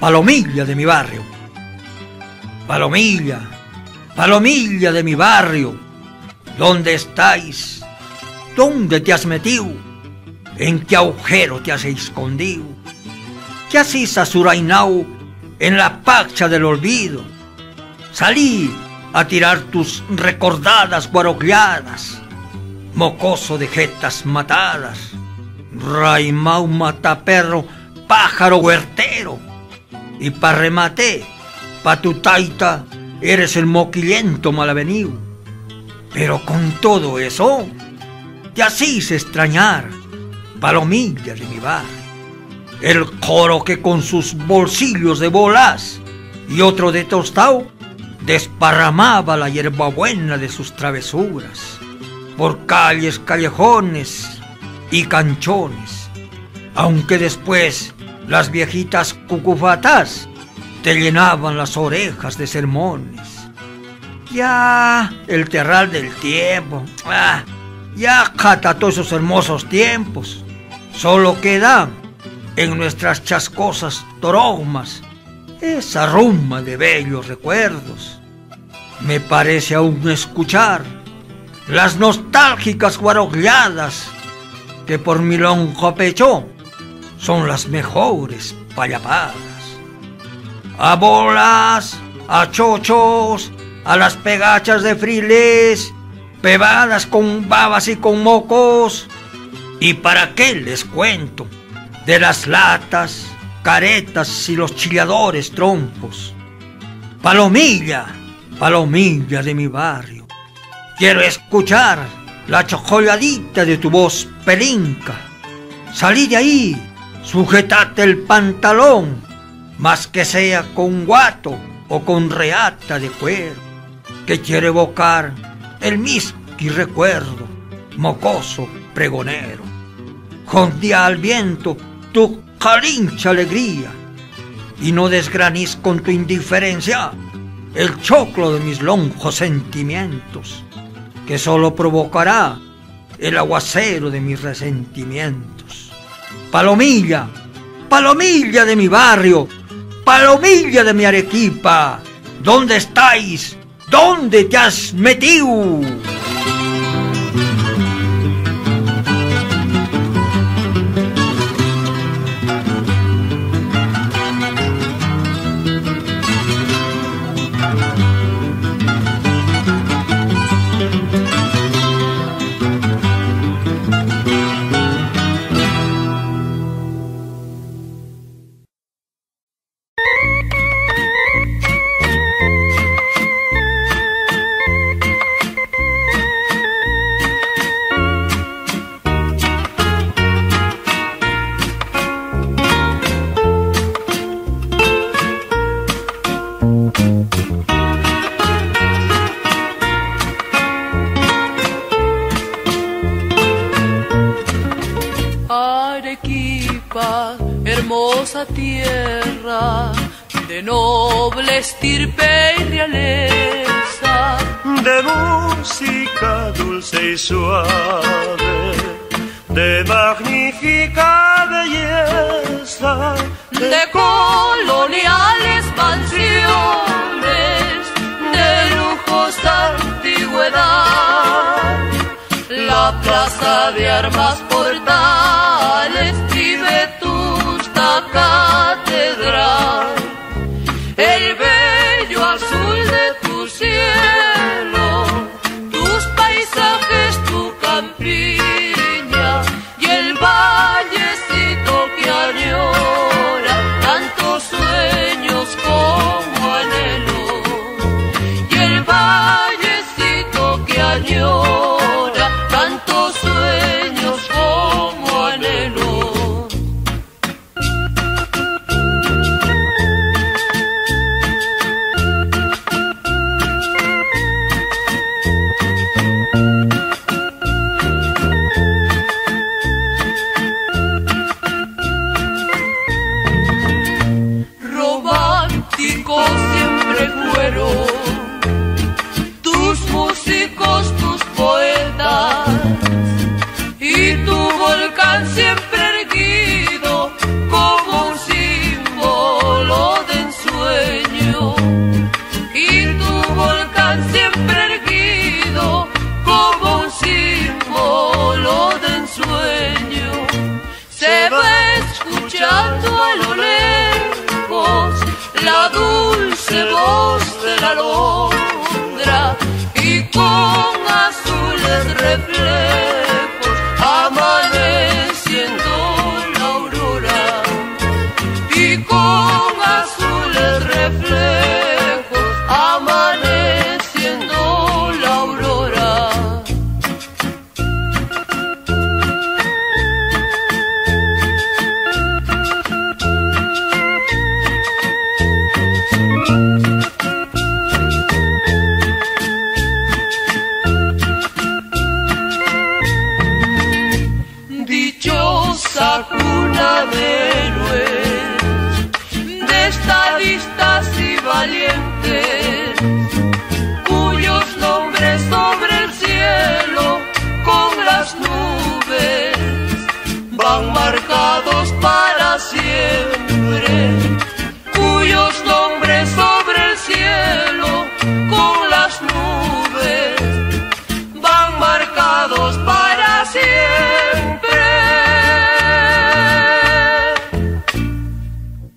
palomilla de mi barrio. Palomilla, palomilla de mi barrio, ¿dónde estáis? ¿Dónde te has metido? ¿En qué agujero te has escondido? ¿Qué haces azurainao en la pacha del olvido? Salí a tirar tus recordadas guarocleadas, mocoso de jetas matadas, raimau mataperro, pájaro huertero, y pa' remate, pa' tu taita, eres el moquillento malavenido. Pero con todo eso, te hacís extrañar, palomilla de mi bar. El coro que con sus bolsillos de bolas y otro de tostado desparramaba la hierbabuena de sus travesuras por calles, callejones y canchones, aunque después las viejitas cucufatas te llenaban las orejas de sermones. Ya el terral del tiempo, ah, ya todos esos hermosos tiempos. Solo queda en nuestras chascosas toromas esa rumba de bellos recuerdos. Me parece aún escuchar las nostálgicas guarogliadas que por mi lonjo pecho son las mejores payapadas. A bolas, a chochos, a las pegachas de friles, pebadas con babas y con mocos. ¿Y para qué les cuento? De las latas, caretas y los chilladores trompos. Palomilla, palomilla de mi barrio. Quiero escuchar la chocolladita de tu voz pelinca. Salí de ahí Sujetate el pantalón, más que sea con guato o con reata de cuero, que quiere evocar el misqui recuerdo, mocoso pregonero. Jondía al viento tu calincha alegría, y no desgranís con tu indiferencia el choclo de mis lonjos sentimientos, que solo provocará el aguacero de mis resentimientos. Palomilla, palomilla de mi barrio, palomilla de mi Arequipa, ¿dónde estáis? ¿Dónde te has metido? Hermosa tierra de noble estirpe y realeza, de música dulce y suave, de magnífica belleza, de, de coloniales mansiones, de lujos antigüedad, la plaza de armas portadas volcán siempre erguido como un símbolo la dulce voz de la londra y con azules reflejos